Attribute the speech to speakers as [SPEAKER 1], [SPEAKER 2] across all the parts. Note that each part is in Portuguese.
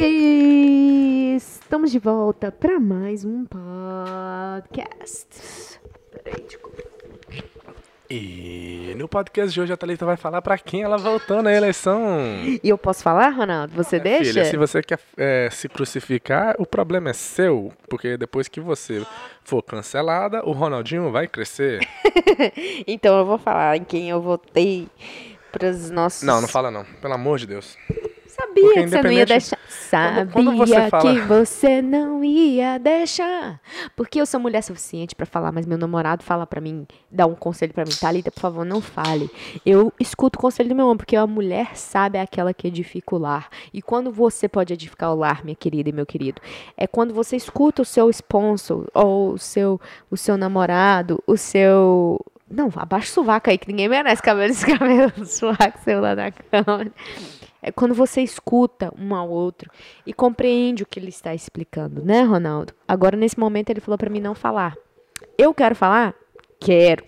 [SPEAKER 1] E estamos de volta para mais um podcast. Peraí, desculpa.
[SPEAKER 2] E no podcast de hoje a Thalita vai falar pra quem ela voltou na eleição.
[SPEAKER 1] E eu posso falar, Ronaldo? Você deixa?
[SPEAKER 2] Filha, se você quer é, se crucificar, o problema é seu, porque depois que você for cancelada, o Ronaldinho vai crescer.
[SPEAKER 1] então eu vou falar em quem eu votei para os nossos.
[SPEAKER 2] Não, não fala não, pelo amor de Deus.
[SPEAKER 1] Sabia
[SPEAKER 2] Porque
[SPEAKER 1] que você não ia deixar. Sabia
[SPEAKER 2] Quando- quando você fala-
[SPEAKER 1] que você não ia deixar. Porque eu sou mulher suficiente pra falar, mas meu namorado fala pra mim, dá um conselho pra mim, Thalita, por favor, não fale. Eu escuto o conselho do meu homem, porque a mulher sabe é aquela que edifica o lar. E quando você pode edificar o lar, minha querida e meu querido, é quando você escuta o seu sponsor ou o seu, o seu namorado, o seu não, abaixa o sovaco aí, que ninguém merece cabelo esse cabelo sovaco seu lá na cama. É quando você escuta um ao outro e compreende o que ele está explicando, né, Ronaldo? Agora, nesse momento, ele falou pra mim não falar. Eu quero falar? Quero.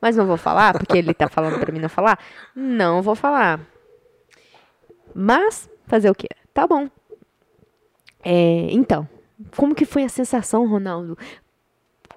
[SPEAKER 1] Mas não vou falar, porque ele tá falando pra mim não falar? Não vou falar. Mas, fazer o quê? Tá bom. É, então, como que foi a sensação, Ronaldo?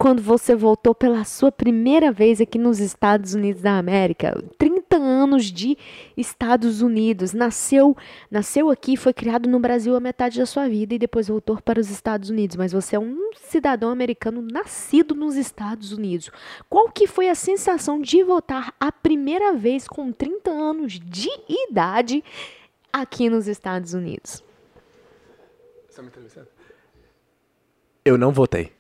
[SPEAKER 1] Quando você voltou pela sua primeira vez aqui nos Estados Unidos da América. 30 anos de Estados Unidos. Nasceu, nasceu aqui, foi criado no Brasil a metade da sua vida e depois voltou para os Estados Unidos. Mas você é um cidadão americano nascido nos Estados Unidos. Qual que foi a sensação de voltar a primeira vez com 30 anos de idade aqui nos Estados Unidos?
[SPEAKER 2] Eu não votei.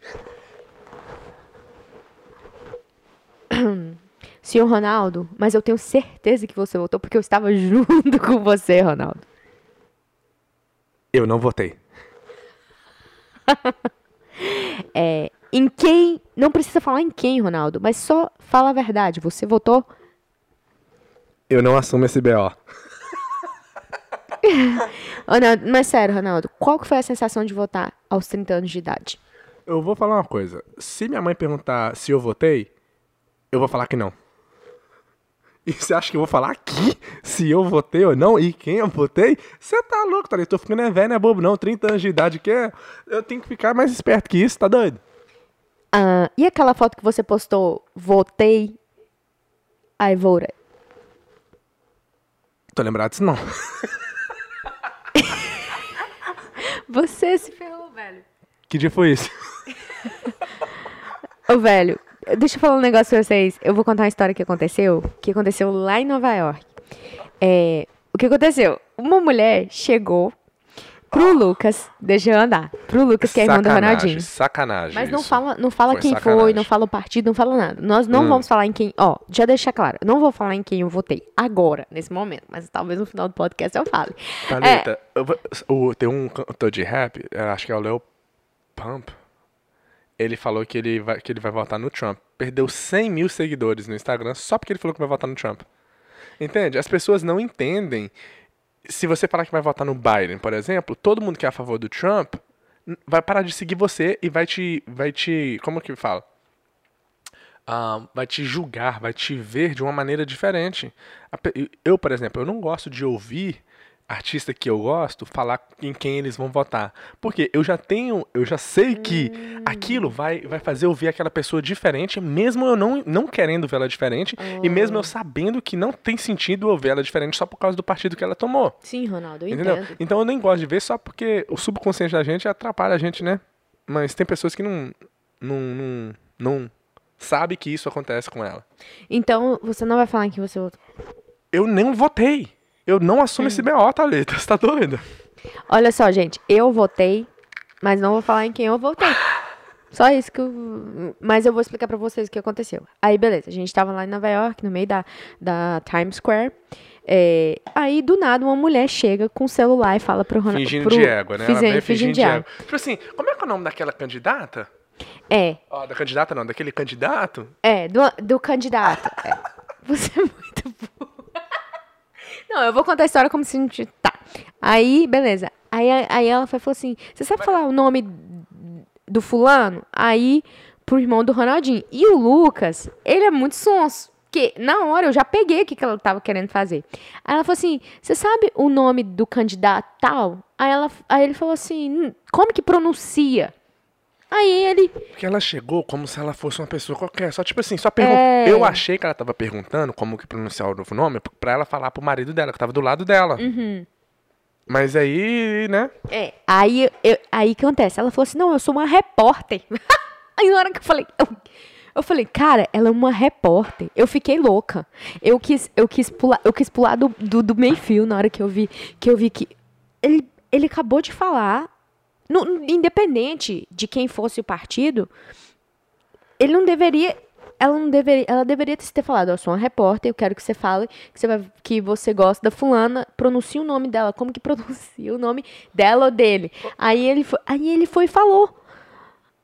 [SPEAKER 1] Senhor Ronaldo, mas eu tenho certeza que você votou porque eu estava junto com você, Ronaldo.
[SPEAKER 2] Eu não votei.
[SPEAKER 1] É, em quem. Não precisa falar em quem, Ronaldo, mas só fala a verdade. Você votou?
[SPEAKER 2] Eu não assumo esse BO.
[SPEAKER 1] Ronaldo, mas sério, Ronaldo, qual que foi a sensação de votar aos 30 anos de idade?
[SPEAKER 2] Eu vou falar uma coisa. Se minha mãe perguntar se eu votei, eu vou falar que não. E você acha que eu vou falar aqui se eu votei ou não e quem eu votei? Você tá louco, tá? Eu tô ficando é velho, não é bobo não. 30 anos de idade que é. Eu tenho que ficar mais esperto que isso, tá doido?
[SPEAKER 1] Ah, e aquela foto que você postou, votei, I voted.
[SPEAKER 2] Tô lembrado disso não.
[SPEAKER 1] Você se ferrou, velho.
[SPEAKER 2] Que dia foi isso?
[SPEAKER 1] Ô, velho, deixa eu falar um negócio pra vocês. Eu vou contar uma história que aconteceu, que aconteceu lá em Nova York. É, o que aconteceu? Uma mulher chegou pro Lucas, deixa eu andar, pro Lucas, que é irmão do Ronaldinho.
[SPEAKER 2] Sacanagem.
[SPEAKER 1] Mas não
[SPEAKER 2] isso.
[SPEAKER 1] fala, não fala
[SPEAKER 2] Foi
[SPEAKER 1] quem foi,
[SPEAKER 2] sacanagem.
[SPEAKER 1] não fala o partido, não fala nada. Nós não
[SPEAKER 2] Hum.
[SPEAKER 1] vamos falar em quem. Ó, já deixa claro. eu Não vou falar em quem eu votei agora, nesse momento. Mas talvez no final do podcast eu fale.
[SPEAKER 2] Thalita, eu o- tem um cantor de rap, acho que é o Leo Pump. Ele falou que ele, vai, que ele vai votar no Trump. Perdeu 100 mil seguidores no Instagram só porque ele falou que vai votar no Trump. Entende? As pessoas não entendem. Se você falar que vai votar no Biden, por exemplo, todo mundo que é a favor do Trump vai parar de seguir você e vai te. Vai te como que fala? Ah, vai te julgar, vai te ver de uma maneira diferente. Eu, por exemplo, eu não gosto de ouvir artista que eu gosto falar em quem eles vão votar. Porque eu já tenho, eu já sei que aquilo vai, vai fazer eu ver aquela pessoa diferente, mesmo eu não, não querendo ver ela diferente, e mesmo eu sabendo que não tem sentido eu ver ela diferente só por causa do partido que ela tomou.
[SPEAKER 1] Sim, Ronaldo, eu
[SPEAKER 2] Entendeu?
[SPEAKER 1] entendo.
[SPEAKER 2] Então eu nem gosto de ver só porque o subconsciente da gente atrapalha a gente, né? Mas tem pessoas que não, não, não, não sabe que isso acontece com ela.
[SPEAKER 1] Então, você não vai falar em quem você votou.
[SPEAKER 2] Eu nem votei. Eu não assumo esse BO, Thalita. Você tá doida?
[SPEAKER 1] Olha só, gente, eu votei, mas não vou falar em quem eu votei. Só isso que eu... Mas eu vou explicar pra vocês o que aconteceu. Aí, beleza, a gente tava lá em Nova York, no meio da, da Times Square. É, aí, do nada, uma mulher chega com o celular e fala pro Ronaldo...
[SPEAKER 2] Fingindo
[SPEAKER 1] pro,
[SPEAKER 2] de égua, né? Ela
[SPEAKER 1] Fizen-
[SPEAKER 2] vem
[SPEAKER 1] fingindo de égua.
[SPEAKER 2] Tipo assim, como é que é o nome daquela candidata?
[SPEAKER 1] É,
[SPEAKER 2] Ó, da candidata não, daquele candidato?
[SPEAKER 1] é, do, do candidato. É. Você é muito burro. Não, eu vou contar a história como se a gente... Tá. Aí, beleza. Aí, aí ela foi, falou assim, você sabe falar o nome do fulano? Aí, pro irmão do Ronaldinho. E o Lucas, ele é muito sonso. Porque na hora eu já peguei o que, que ela tava querendo fazer. Aí ela falou assim: você sabe o nome do candidato tal? Aí, ela, aí ele falou assim: "Hum, como que pronuncia? Aí ele.
[SPEAKER 2] Porque ela chegou como se ela fosse uma pessoa qualquer. Só tipo assim, só perguntou.
[SPEAKER 1] É.
[SPEAKER 2] Eu achei que ela tava perguntando como que pronunciar o novo nome pra ela falar pro marido dela, que tava do lado dela.
[SPEAKER 1] Uhum.
[SPEAKER 2] Mas aí, né?
[SPEAKER 1] É. Aí, eu, aí que acontece? Ela falou assim: não, eu sou uma repórter. aí na hora que eu falei. Eu, eu falei, cara, ela é uma repórter. Eu fiquei louca. Eu quis, eu quis pular, eu quis pular do, do, do meio fio na hora que eu vi que eu vi que ele, ele acabou de falar, no- independente de quem fosse o partido, ele não deveria. Ela não deveria. Ela deveria ter falado, eu sou uma repórter, eu quero que você fale que você, vai, que você gosta da fulana, pronuncie o nome dela. Como que pronuncia o nome dela ou dele? Aí ele foi, aí ele foi e falou.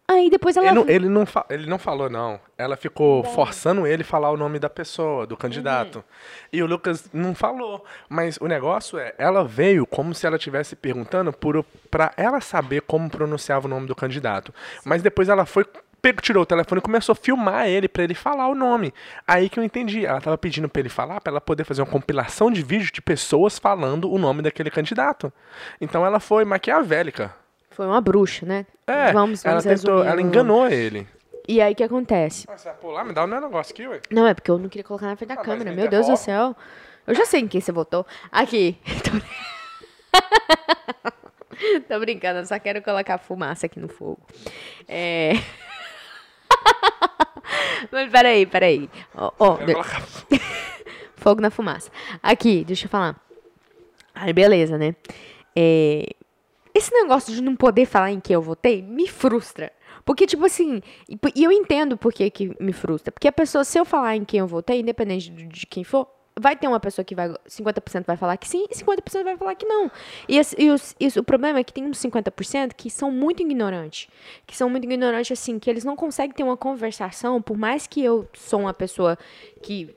[SPEAKER 1] Aí depois ela.
[SPEAKER 2] Ele não, ele, não ele não falou, não. Ela ficou forçando ele a falar o nome da pessoa, do candidato. E o Lucas não falou. Mas o negócio é, ela veio como se ela estivesse perguntando por, pra ela saber como pronunciava o nome do candidato. Mas depois ela foi, pegou, tirou o telefone e começou a filmar ele pra ele falar o nome. Aí que eu entendi. Ela tava pedindo pra ele falar, pra ela poder fazer uma compilação de vídeos de pessoas falando o nome daquele candidato. Então ela foi maquiavélica.
[SPEAKER 1] Foi uma bruxa, né?
[SPEAKER 2] É,
[SPEAKER 1] vamos,
[SPEAKER 2] ela
[SPEAKER 1] vamos
[SPEAKER 2] tentou,
[SPEAKER 1] resumir
[SPEAKER 2] ela enganou ele.
[SPEAKER 1] E aí o que acontece?
[SPEAKER 2] Ah, Você vai pular? Me dá o meu negócio aqui, ué.
[SPEAKER 1] Não, é porque eu não queria colocar na frente da
[SPEAKER 2] Ah, mas
[SPEAKER 1] câmera.
[SPEAKER 2] me
[SPEAKER 1] Meu Deus do
[SPEAKER 2] devolve.
[SPEAKER 1] céu. Eu já sei em quem você votou. Aqui. Tô- Tô brincando, eu só quero colocar fumaça aqui no fogo. É. Mas peraí, peraí. Ó, ó,
[SPEAKER 2] Quero
[SPEAKER 1] de-
[SPEAKER 2] colocar-
[SPEAKER 1] Fogo na fumaça. Aqui, deixa eu falar. Aí, beleza, né? É, Esse negócio de não poder falar em quem eu votei me frustra. Porque, tipo assim, e eu entendo por que, que me frustra. Porque a pessoa, se eu falar em quem eu votei, independente de, quem for, vai ter uma pessoa que vai. 50% vai falar que sim e 50% vai falar que não. E, esse- e os- isso, o problema é que tem uns 50% que são muito ignorantes. Que são muito ignorantes, assim, que eles não conseguem ter uma conversação, por mais que eu sou uma pessoa que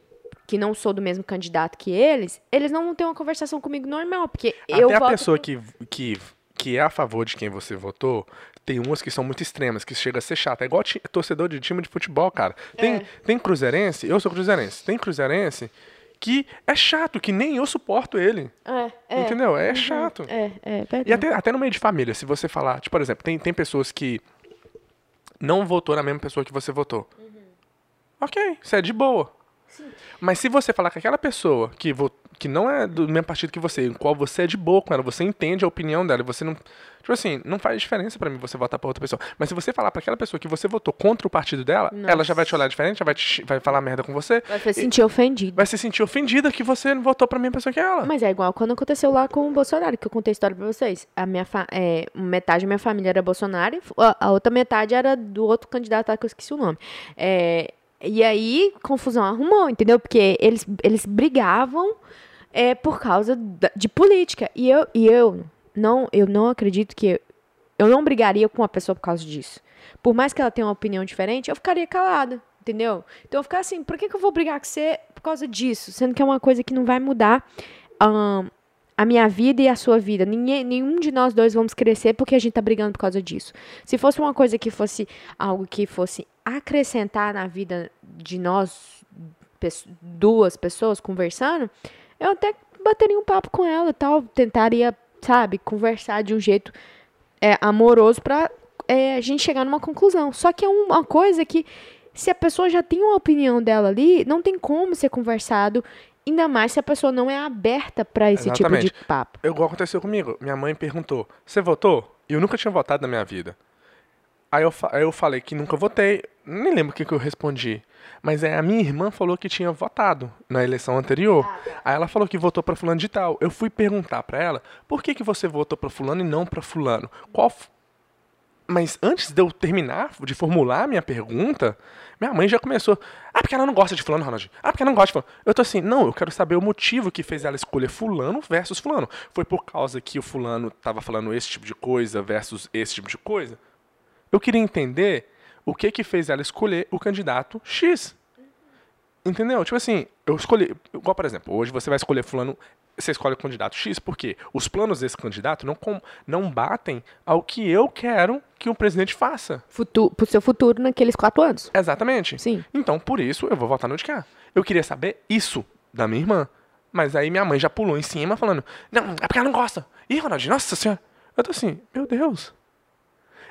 [SPEAKER 1] que não sou do mesmo candidato que eles, eles não vão ter uma conversação comigo normal, porque eu
[SPEAKER 2] Até a
[SPEAKER 1] voto
[SPEAKER 2] pessoa
[SPEAKER 1] com-
[SPEAKER 2] que, que, que é a favor de quem você votou, tem umas que são muito extremas, que chega a ser chata. É igual torcedor de time de futebol, cara. Tem,
[SPEAKER 1] É.
[SPEAKER 2] tem cruzeirense, eu sou cruzeirense, tem cruzeirense que é chato, que nem eu suporto ele.
[SPEAKER 1] É, é,
[SPEAKER 2] Entendeu? É chato.
[SPEAKER 1] é, é,
[SPEAKER 2] E
[SPEAKER 1] perdão.
[SPEAKER 2] até, até no meio de família, se você falar, tipo, por exemplo, tem, tem pessoas que não votou na mesma pessoa que você votou. Ok, isso é de boa. Mas se você falar com aquela pessoa que, vo- que não é do mesmo partido que você, em qual você é de boa com ela, você entende a opinião dela, você não. Tipo assim, não faz diferença pra mim você votar pra outra pessoa. Mas se você falar pra aquela pessoa que você votou contra o partido dela, ela já vai te olhar diferente, já vai, te, vai falar merda com você,
[SPEAKER 1] Vai se sentir ofendido.
[SPEAKER 2] vai se sentir ofendida que você não votou pra mesma pessoa que ela.
[SPEAKER 1] Mas é igual quando aconteceu lá com o Bolsonaro, que eu contei a história pra vocês. A minha é, metade da minha família era Bolsonaro, a, a outra metade era do outro candidato que eu esqueci o nome. É, e aí, confusão arrumou, entendeu? Porque eles, eles brigavam é, por causa de política. E eu, e eu, não, eu não acredito que. Eu não brigaria com uma pessoa por causa disso. Por mais que ela tenha uma opinião diferente, eu ficaria calada, entendeu? Então eu ficar assim, por que, que eu vou brigar com você por causa disso? Sendo que é uma coisa que não vai mudar ahn, a minha vida e a sua vida. Ninguém, nenhum de nós dois vamos crescer porque a gente tá brigando por causa disso. Se fosse uma coisa que fosse algo que fosse acrescentar na vida de nós, duas pessoas conversando, eu até bateria um papo com ela tal, tentaria, sabe, conversar de um jeito é, amoroso pra é, a gente chegar numa conclusão. Só que é uma coisa que, se a pessoa já tem uma opinião dela ali, não tem como ser conversado, ainda mais se a pessoa não é aberta pra esse tipo
[SPEAKER 2] Exatamente.
[SPEAKER 1] de papo.
[SPEAKER 2] Igual aconteceu comigo. Minha mãe perguntou: Você votou? Eu nunca tinha votado na minha vida. Aí eu, aí eu falei que nunca votei. Nem lembro o que, que eu respondi. Mas é, a minha irmã falou que tinha votado na eleição anterior. Aí ela falou que votou pra fulano de tal. Eu fui perguntar pra ela: Por que, que você votou pra fulano e não pra fulano? Qual. Mas antes de eu terminar de formular a minha pergunta, minha mãe já começou. Ah, porque ela não gosta de fulano, Ronald. Ah, porque ela não gosta de fulano. Eu tô assim, não, eu quero saber o motivo que fez ela escolher fulano versus fulano. Foi por causa que o fulano tava falando esse tipo de coisa versus esse tipo de coisa? Eu queria entender o que que fez ela escolher o candidato X. Entendeu? Tipo assim, eu escolhi. Igual, por exemplo, hoje você vai escolher fulano você escolhe o candidato X porque os planos desse candidato não, com, não batem ao que eu quero que o presidente faça.
[SPEAKER 1] Futu pro seu futuro naqueles quatro anos.
[SPEAKER 2] Exatamente.
[SPEAKER 1] Sim.
[SPEAKER 2] Então, por isso, eu vou votar no de cá. Eu queria saber isso da minha irmã. Mas aí minha mãe já pulou em cima falando, não, é porque ela não gosta. Ih, Ronaldinho, nossa senhora. Eu tô assim, meu Deus.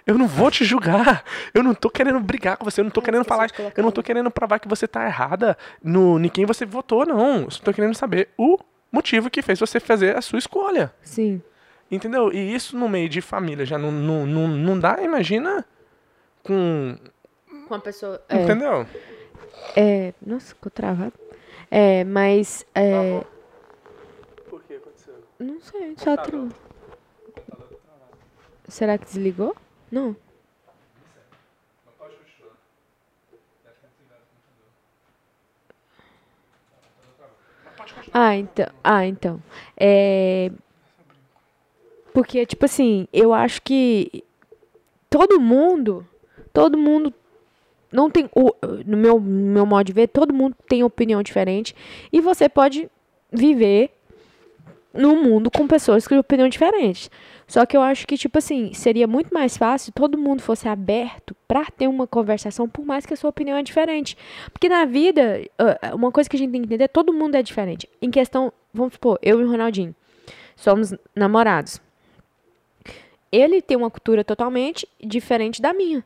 [SPEAKER 2] Eu não vou te julgar. Eu não tô querendo brigar com você. Eu não tô querendo falar. Eu não tô querendo provar que você tá errada no, em quem você votou, não. Eu só tô querendo saber o motivo que fez você fazer a sua escolha.
[SPEAKER 1] Sim.
[SPEAKER 2] Entendeu? E isso no meio de família já não, não, não, não dá, imagina, com.
[SPEAKER 1] Com a pessoa. É,
[SPEAKER 2] Entendeu?
[SPEAKER 1] é, nossa, ficou travado. É, mas. É,
[SPEAKER 2] Por que aconteceu?
[SPEAKER 1] não sei, só travou. Será que desligou? Não. Ah, então. Ah, então. É... Porque, tipo assim, eu acho que todo mundo, todo mundo não tem, no meu, meu modo de ver, todo mundo tem opinião diferente e você pode viver num mundo com pessoas com opinião diferentes. Só que eu acho que, tipo assim, seria muito mais fácil se todo mundo fosse aberto pra ter uma conversação, por mais que a sua opinião é diferente. Porque na vida, uma coisa que a gente tem que entender, todo mundo é diferente. Em questão, vamos supor, eu e o Ronaldinho somos namorados. Ele tem uma cultura totalmente diferente da minha.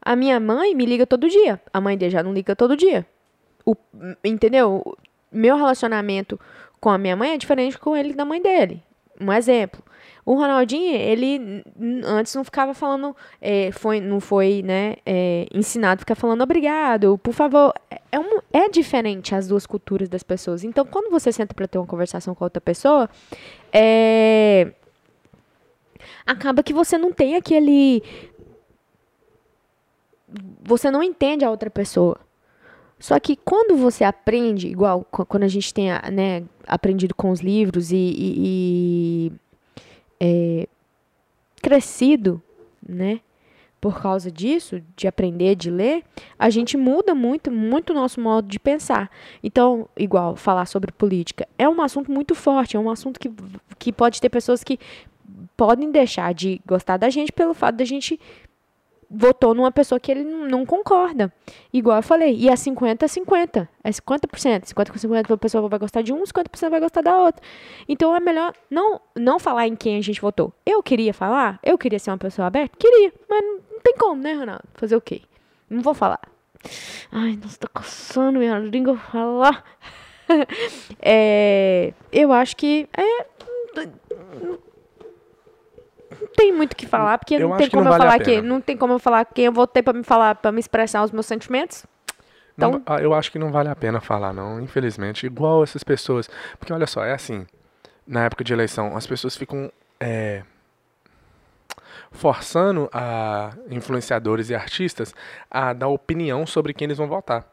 [SPEAKER 1] A minha mãe me liga todo dia. A mãe dele já não liga todo dia. O, entendeu? Meu relacionamento com a minha mãe é diferente com ele da mãe dele. Um exemplo. O Ronaldinho, ele antes não ficava falando, é, foi, não foi, né, é, ensinado a ficar falando obrigado, por favor. É, é um, é diferente as duas culturas das pessoas. Então, quando você senta para ter uma conversação com outra pessoa, é, acaba que você não tem aquele. Você não entende a outra pessoa. Só que quando você aprende, igual qu- quando a gente tem né, aprendido com os livros e, e- e, é, crescido, né, por causa disso, de aprender, de ler, a gente muda muito, muito o nosso modo de pensar. Então, igual falar sobre política, é um assunto muito forte, é um assunto que, que pode ter pessoas que podem deixar de gostar da gente pelo fato da gente votou numa pessoa que ele não concorda. Igual eu falei, e é 50-50. É 50%. 50% a pessoa vai gostar de um, 50% vai gostar da outra. Então é melhor não, não falar em quem a gente votou. Eu queria falar, eu queria ser uma pessoa aberta, queria, mas não, tem como, né, Ronaldo? Fazer o quê? Não vou falar. Ai, nossa, tá coçando minha língua falar. é, eu acho que é, tem muito o que falar, porque
[SPEAKER 2] Eu
[SPEAKER 1] não tem
[SPEAKER 2] que não
[SPEAKER 1] como eu
[SPEAKER 2] vale
[SPEAKER 1] falar que não tem como eu falar quem eu votei pra me falar, para me expressar os meus sentimentos.
[SPEAKER 2] Não,
[SPEAKER 1] Então-
[SPEAKER 2] ah, eu acho que não vale a pena falar, não, infelizmente. Igual essas pessoas. Porque olha só, é assim. Na época de eleição, as pessoas ficam é, forçando a influenciadores e artistas a dar opinião sobre quem eles vão votar.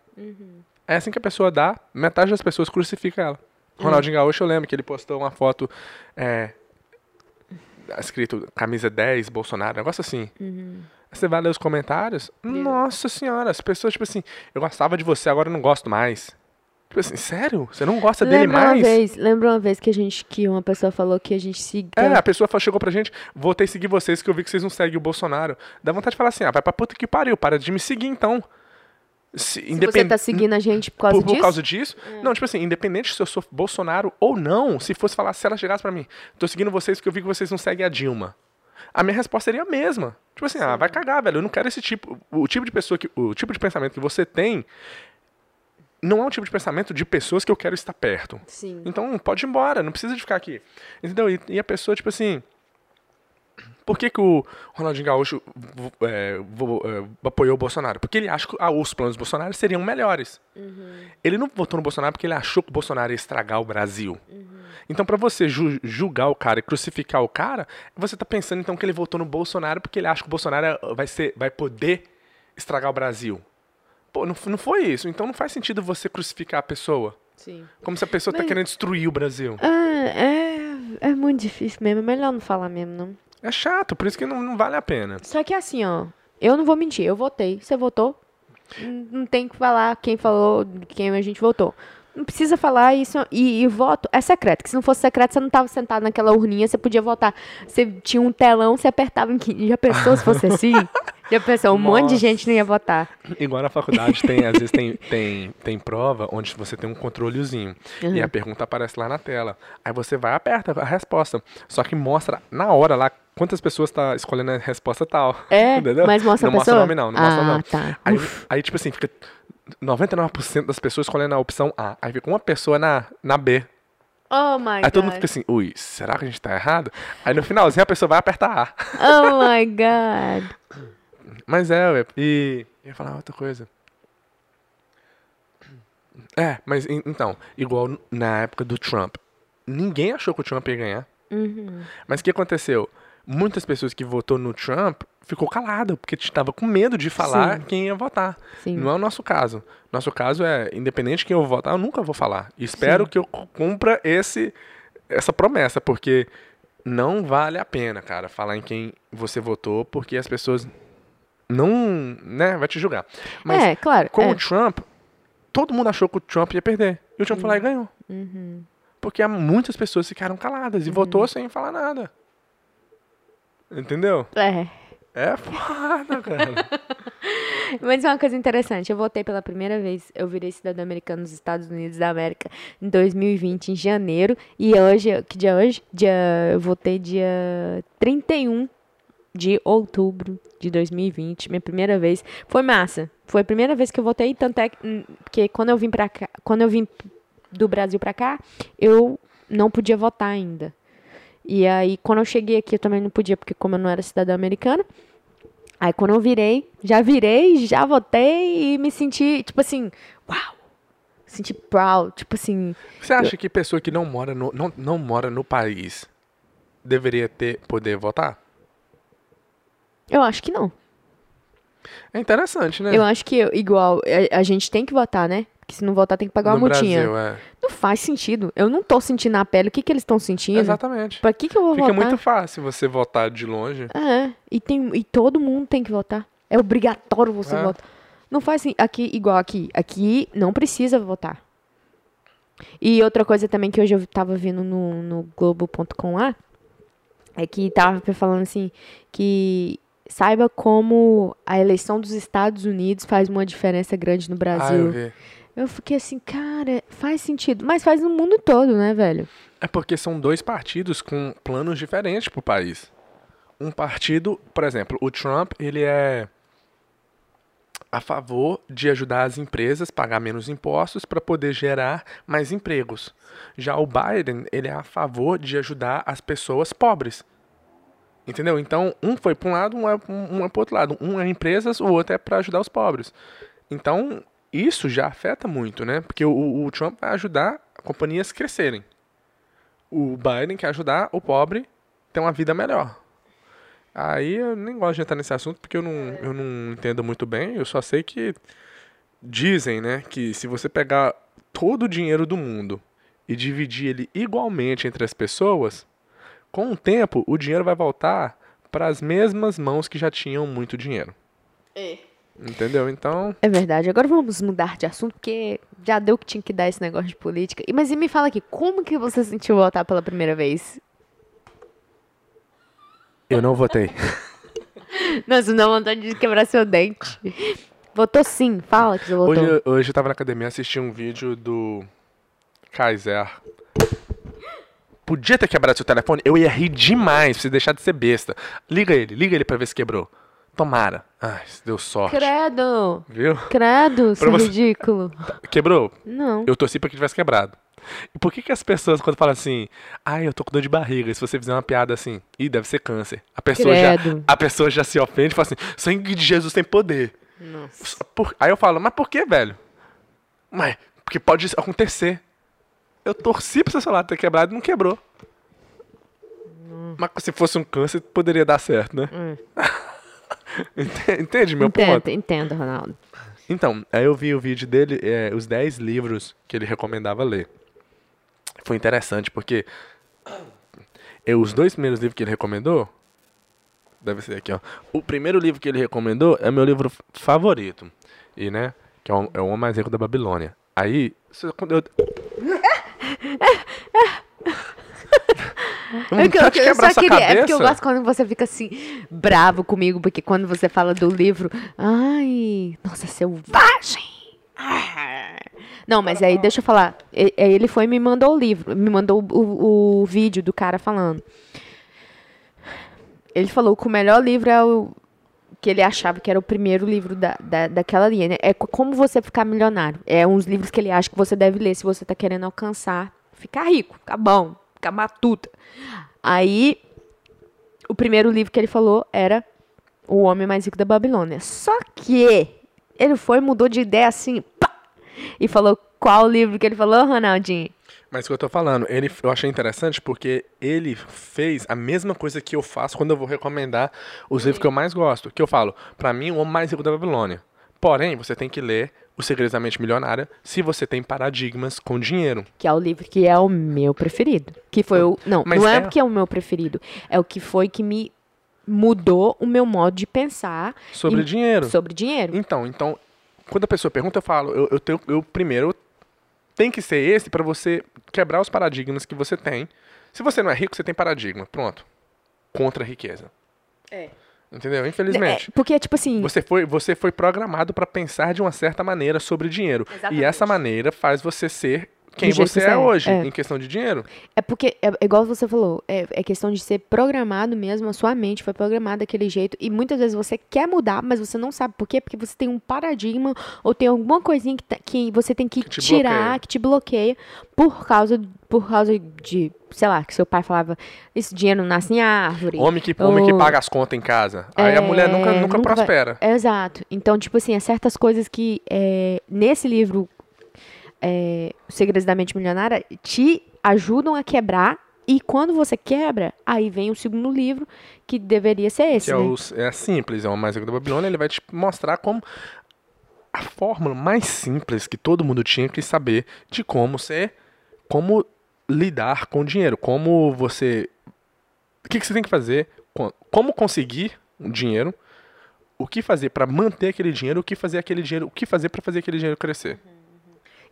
[SPEAKER 2] É assim que a pessoa dá, metade das pessoas crucifica ela. Ronaldinho Gaúcho, eu lembro que ele postou uma foto é, escrito camisa 10, Bolsonaro, um negócio assim. Você vai ler os comentários, nossa senhora, as pessoas, tipo assim, eu gostava de você, agora eu não gosto mais. Tipo assim, sério? Você não gosta dele
[SPEAKER 1] Lembra uma
[SPEAKER 2] mais?
[SPEAKER 1] vez, lembra uma vez que a gente que uma pessoa falou que a gente que
[SPEAKER 2] É, a pessoa chegou pra gente, votei seguir vocês, que eu vi que vocês não seguem o Bolsonaro. Dá vontade de falar assim, ah, vai pra puta que pariu, para de me seguir então. Se,
[SPEAKER 1] se você tá seguindo a gente por causa
[SPEAKER 2] por, por
[SPEAKER 1] disso?
[SPEAKER 2] causa disso? Não, tipo assim, independente se eu sou Bolsonaro ou não, se fosse falar, se ela chegasse pra mim, tô seguindo vocês porque eu vi que vocês não seguem a Dilma. A minha resposta seria a mesma. Tipo assim, ah, vai cagar, velho. Eu não quero esse tipo. O tipo de pessoa que. O tipo de pensamento que você tem não é um tipo de pensamento de pessoas que eu quero estar perto.
[SPEAKER 1] Sim.
[SPEAKER 2] Então pode ir embora, não precisa de ficar aqui. Entendeu? E, e a pessoa, tipo assim. Por que, que o Ronaldinho Gaúcho é, é, apoiou o Bolsonaro? Porque ele acha que ah, os planos do Bolsonaro seriam melhores. Ele não votou no Bolsonaro porque ele achou que o Bolsonaro ia estragar o Brasil. Então, pra você ju- julgar o cara e crucificar o cara, você tá pensando então que ele votou no Bolsonaro porque ele acha que o Bolsonaro vai, ser, vai poder estragar o Brasil. Pô, não, não foi isso. Então não faz sentido você crucificar a pessoa.
[SPEAKER 1] Sim.
[SPEAKER 2] Como se a pessoa tá
[SPEAKER 1] Mas-
[SPEAKER 2] querendo destruir o Brasil.
[SPEAKER 1] Ah, é, é muito difícil mesmo. É melhor não falar mesmo, não.
[SPEAKER 2] É chato, por isso que não, não vale a pena.
[SPEAKER 1] Só que assim, ó. Eu não vou mentir. Eu votei. Você votou? Não tem que falar quem falou, quem a gente votou. Não precisa falar isso. E, e voto é secreto. Que se não fosse secreto, você não tava sentado naquela urninha, você podia votar. Você tinha um telão, você apertava em que. Já pensou se fosse assim? Já pensou, um monte de
[SPEAKER 2] Nossa.
[SPEAKER 1] gente não ia votar.
[SPEAKER 2] Igual na faculdade tem, às vezes tem, tem, tem prova onde você tem um controlezinho. E
[SPEAKER 1] Uhum.
[SPEAKER 2] a pergunta aparece lá na tela. Aí você vai e aperta a resposta. Só que mostra na hora lá quantas pessoas tá escolhendo a resposta tal.
[SPEAKER 1] É,
[SPEAKER 2] Entendeu?
[SPEAKER 1] mas mostra
[SPEAKER 2] não
[SPEAKER 1] a pessoa?
[SPEAKER 2] mostra o nome não, não mostra o
[SPEAKER 1] Ah,
[SPEAKER 2] nome.
[SPEAKER 1] tá.
[SPEAKER 2] Aí, aí, tipo assim, fica 99% das pessoas escolhendo a opção A. Aí fica uma pessoa na, na B.
[SPEAKER 1] Oh my
[SPEAKER 2] Aí todo mundo
[SPEAKER 1] god.
[SPEAKER 2] fica assim, ui, será que a gente tá errado? Aí no finalzinho a pessoa vai apertar A.
[SPEAKER 1] Oh my god.
[SPEAKER 2] Mas é, ué. E. Eu ia falar outra coisa. É, mas en- então, igual na época do Trump. Ninguém achou que o Trump ia ganhar.
[SPEAKER 1] Uhum.
[SPEAKER 2] Mas o que aconteceu? Muitas pessoas que votou no Trump ficou calada, porque estava com medo de falar
[SPEAKER 1] Sim.
[SPEAKER 2] quem ia votar.
[SPEAKER 1] Sim.
[SPEAKER 2] Não é o nosso caso. Nosso caso é, independente de quem eu vou votar, eu nunca vou falar. E espero
[SPEAKER 1] Sim.
[SPEAKER 2] que eu cu- cumpra esse, essa promessa, porque não vale a pena, cara, falar em quem você votou, porque as pessoas não, né, vai te julgar. Mas
[SPEAKER 1] é, claro.
[SPEAKER 2] com
[SPEAKER 1] é.
[SPEAKER 2] o Trump, todo mundo achou que o Trump ia perder. E o Trump foi lá e ganhou.
[SPEAKER 1] Uhum.
[SPEAKER 2] Porque muitas pessoas ficaram caladas e votou sem falar nada. Entendeu?
[SPEAKER 1] É.
[SPEAKER 2] É foda, cara.
[SPEAKER 1] Mas uma coisa interessante, eu votei pela primeira vez, eu virei cidadã americana nos Estados Unidos da América em 2020, em janeiro, e hoje, que dia é hoje? Dia, eu votei dia 31 de outubro de 2020, minha primeira vez. Foi massa. Foi a primeira vez que eu votei, tanto é que, hum, que quando eu vim pra cá, quando eu vim do Brasil pra cá, eu não podia votar ainda. E aí, quando eu cheguei aqui, eu também não podia, porque como eu não era cidadã americana, Aí quando eu virei, já virei, já votei e me senti, tipo assim, uau. Senti proud, tipo assim,
[SPEAKER 2] Você acha que pessoa que não mora no, não, não mora no país deveria ter poder votar?
[SPEAKER 1] Eu acho que não.
[SPEAKER 2] É interessante, né?
[SPEAKER 1] Eu acho que, igual, a, a gente tem que votar, né? Porque se não votar tem que pagar
[SPEAKER 2] no
[SPEAKER 1] uma multinha.
[SPEAKER 2] Brasil, é.
[SPEAKER 1] Não faz sentido. Eu não tô sentindo na pele o que, que eles estão sentindo.
[SPEAKER 2] Exatamente.
[SPEAKER 1] Pra que, que eu vou
[SPEAKER 2] Fica
[SPEAKER 1] votar?
[SPEAKER 2] muito fácil você votar de longe.
[SPEAKER 1] É, e, tem, e todo mundo tem que votar. É obrigatório você
[SPEAKER 2] É.
[SPEAKER 1] votar. Não faz assim, aqui, igual aqui. Aqui não precisa votar. E outra coisa também que hoje eu tava vendo no, no Globo.com lá, é que tava falando assim, que saiba como a eleição dos Estados Unidos faz uma diferença grande no
[SPEAKER 2] Ah, eu
[SPEAKER 1] Brasil. eu fiquei assim, cara, faz sentido. Mas faz no mundo todo, né, velho?
[SPEAKER 2] É porque são dois partidos com planos diferentes pro país. Um partido, por exemplo, o Trump, ele é a favor de ajudar as empresas a pagar menos impostos para poder gerar mais empregos. Já o Biden, ele é a favor de ajudar as pessoas pobres. Entendeu? Então, um foi para um lado, um é, um é para outro lado. Um é empresas, o outro é para ajudar os pobres. Então, isso já afeta muito, né? Porque o, o Trump vai ajudar companhias crescerem. O Biden quer ajudar o pobre ter uma vida melhor. Aí eu nem gosto de entrar nesse assunto porque eu não, eu não entendo muito bem. Eu só sei que dizem, né, que se você pegar todo o dinheiro do mundo e dividir ele igualmente entre as pessoas, com o tempo o dinheiro vai voltar para as mesmas mãos que já tinham muito dinheiro. Entendeu? Então,
[SPEAKER 1] É verdade. Agora vamos mudar de assunto, porque já deu que tinha que dar esse negócio de política. E- Mas e me fala aqui, como que você sentiu votar pela primeira vez?
[SPEAKER 2] eu não votei.
[SPEAKER 1] Nossa, não vontade de quebrar seu dente. Votou sim, fala que você votou.
[SPEAKER 2] Hoje, hoje eu tava na academia assistindo um vídeo do Kaiser. Podia ter quebrado seu telefone? Eu ia rir demais pra você deixar de ser besta. Liga ele, liga ele pra ver se quebrou. Tomara. Ai, deu sorte.
[SPEAKER 1] Credo!
[SPEAKER 2] Viu?
[SPEAKER 1] Credo, seu
[SPEAKER 2] você-
[SPEAKER 1] ridículo.
[SPEAKER 2] Quebrou?
[SPEAKER 1] Não.
[SPEAKER 2] Eu torci pra que tivesse quebrado. E por que, que as pessoas, quando falam assim, ai, eu tô com dor de barriga, e se você fizer uma piada assim, ih, deve ser câncer. A pessoa, já,
[SPEAKER 1] Credo.
[SPEAKER 2] a pessoa já se ofende e fala assim, sangue de Jesus tem poder.
[SPEAKER 1] Nossa.
[SPEAKER 2] Por- Aí eu falo, mas por que, velho? Mas, porque pode acontecer. Eu torci pro seu celular ter quebrado e não quebrou. Mas se fosse um câncer, poderia dar certo, né? Ente- Entende meu
[SPEAKER 1] Entendo,
[SPEAKER 2] ponto?
[SPEAKER 1] entendo, Ronaldo.
[SPEAKER 2] Então, aí eu vi o vídeo dele, é, os 10 livros que ele recomendava ler. Foi interessante, porque eu, os dois primeiros livros que ele recomendou, deve ser aqui, ó. O primeiro livro que ele recomendou é meu livro favorito, e né, que é o, é o Homem Mais Rico da Babilônia. Aí, quando eu...
[SPEAKER 1] É que eu, eu
[SPEAKER 2] quebrar
[SPEAKER 1] só queria. É porque eu gosto quando você fica assim, bravo comigo, porque quando você fala do livro. Ai, nossa, selvagem! Ah. Não, mas aí deixa eu falar. Ele foi e me mandou o livro, me mandou o, o- vídeo do cara falando. Ele falou que o melhor livro é o que ele achava que era o primeiro livro da, da, daquela linha. né? É co- Como Você Ficar Milionário. É uns livros que ele acha que você deve ler se você tá querendo alcançar, ficar rico, ficar bom, ficar matuta. Aí, o primeiro livro que ele falou era O Homem Mais Rico da Babilônia. Só que ele foi mudou de ideia assim, pá, e falou qual livro que ele falou, Ronaldinho?
[SPEAKER 2] Mas o que eu tô falando, ele, eu achei interessante porque ele fez a mesma coisa que eu faço quando eu vou recomendar os livros que eu mais gosto. Que eu falo, pra mim, o Homem Mais Rico da Babilônia. Porém, você tem que ler O Segredos da Mente Milionária se você tem paradigmas com dinheiro.
[SPEAKER 1] Que é o livro que é o meu preferido. Que foi o. Não,
[SPEAKER 2] Mas
[SPEAKER 1] não é
[SPEAKER 2] é-
[SPEAKER 1] porque é o meu preferido. É o que foi que me mudou o meu modo de pensar
[SPEAKER 2] Sobre
[SPEAKER 1] em-
[SPEAKER 2] dinheiro.
[SPEAKER 1] sobre dinheiro.
[SPEAKER 2] Então, então, quando a pessoa pergunta, eu falo, eu, eu, tenho, eu primeiro tem que ser esse pra você quebrar os paradigmas que você tem. Se você não é rico, você tem paradigma. Pronto. Contra a riqueza.
[SPEAKER 1] É.
[SPEAKER 2] Entendeu? Infelizmente.
[SPEAKER 1] É, porque, tipo assim.
[SPEAKER 2] Você foi, você foi programado pra pensar de uma certa maneira sobre dinheiro.
[SPEAKER 1] Exatamente.
[SPEAKER 2] E essa maneira faz você ser quem você é
[SPEAKER 1] é,
[SPEAKER 2] hoje,
[SPEAKER 1] é.
[SPEAKER 2] em questão de dinheiro.
[SPEAKER 1] É porque, é, é igual você falou, é, é questão de ser programado mesmo, a sua mente foi programada daquele jeito, e muitas vezes você quer mudar, mas você não sabe por quê, porque você tem um paradigma, ou tem alguma coisinha que, tá- que você tem que,
[SPEAKER 2] Que te
[SPEAKER 1] tirar,
[SPEAKER 2] bloqueia.
[SPEAKER 1] que te bloqueia, por causa, por causa de, sei lá, que seu pai falava, esse dinheiro não nasce em árvore.
[SPEAKER 2] Homem que, homem que
[SPEAKER 1] ou-
[SPEAKER 2] paga as contas em casa. Aí a
[SPEAKER 1] É,
[SPEAKER 2] mulher nunca, nunca,
[SPEAKER 1] vai-
[SPEAKER 2] prospera.
[SPEAKER 1] Exato. Então, tipo assim, é certas coisas que é, nesse livro, é, Os Segredos da Mente Milionária, te ajudam a quebrar. E quando você quebra, aí vem o segundo livro, que deveria ser esse,
[SPEAKER 2] é,
[SPEAKER 1] né?
[SPEAKER 2] os- é simples, é o mais rico da Babilônia, ele vai te mostrar como a fórmula mais simples que todo mundo tinha que saber de como ser, como lidar com dinheiro, como você, o que, que você tem que fazer, co- como conseguir o dinheiro, o que fazer para manter aquele dinheiro, o que fazer aquele dinheiro, o que fazer para fazer aquele dinheiro crescer.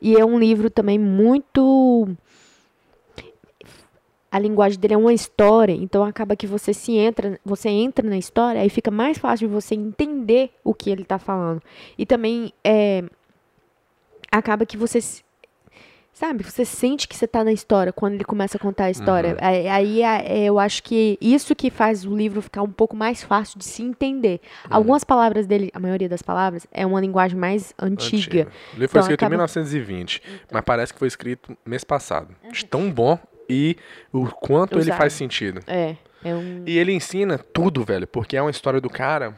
[SPEAKER 1] E é um livro também muito. A linguagem dele é uma história, então acaba que você se entra, você entra na história, aí fica mais fácil de você entender o que ele está falando. E também é, acaba que você sabe, você sente que você está na história quando ele começa a contar a história. Aí, aí é- eu acho que isso que faz o livro ficar um pouco mais fácil de se entender. Algumas palavras dele, a maioria das palavras, é uma linguagem mais antiga.
[SPEAKER 2] O livro foi
[SPEAKER 1] Então,
[SPEAKER 2] escrito
[SPEAKER 1] acaba-
[SPEAKER 2] em 1920, mas parece que foi escrito mês passado. De tão bom e o quanto ele faz sentido.
[SPEAKER 1] É, é um
[SPEAKER 2] E ele ensina tudo, velho, porque é uma história do cara.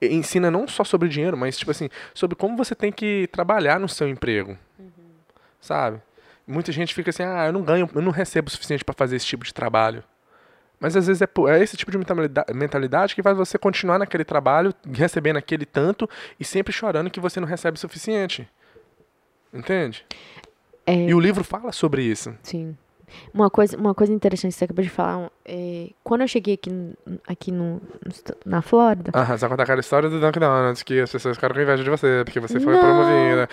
[SPEAKER 2] Ensina não só sobre dinheiro, mas, tipo assim, sobre como você tem que trabalhar no seu emprego. Sabe? Muita gente fica assim, ah, eu não ganho, eu não recebo o suficiente pra fazer esse tipo de trabalho. Mas às vezes é, é esse tipo de mentalida- mentalidade que faz você continuar naquele trabalho, recebendo aquele tanto e sempre chorando que você não recebe o suficiente. Entende?
[SPEAKER 1] É.
[SPEAKER 2] E o livro fala sobre isso.
[SPEAKER 1] Sim. Uma coisa, uma coisa interessante que você acabou de falar, é, quando eu cheguei aqui, aqui no, na Flórida,
[SPEAKER 2] Ah, só contar aquela história do Dunkin' Donuts, que as pessoas ficaram com inveja de você, porque você foi
[SPEAKER 1] Não.
[SPEAKER 2] promovida.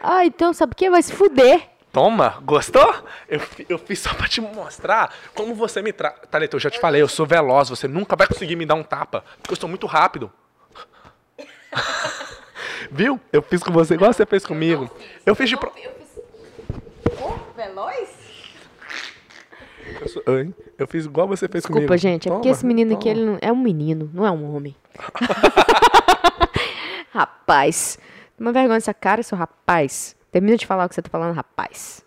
[SPEAKER 1] Ah, então sabe o que? Vai se fuder.
[SPEAKER 2] Toma, gostou? Eu, eu fiz só pra te mostrar como você me trata. Thalita, eu já te falei, eu sou veloz, você nunca vai conseguir me dar um tapa, porque eu sou muito rápido. Viu? Eu fiz com você igual você fez comigo. Eu fiz de pro...
[SPEAKER 1] veloz?
[SPEAKER 2] Eu, sou-? Eu fiz igual você fez
[SPEAKER 1] Desculpa,
[SPEAKER 2] comigo.
[SPEAKER 1] gente, é porque
[SPEAKER 2] Toma,
[SPEAKER 1] esse menino aqui,
[SPEAKER 2] toma.
[SPEAKER 1] ele não, é um menino, não é um homem. rapaz, uma vergonha essa cara, seu rapaz. Termina de falar o que você tá falando, rapaz.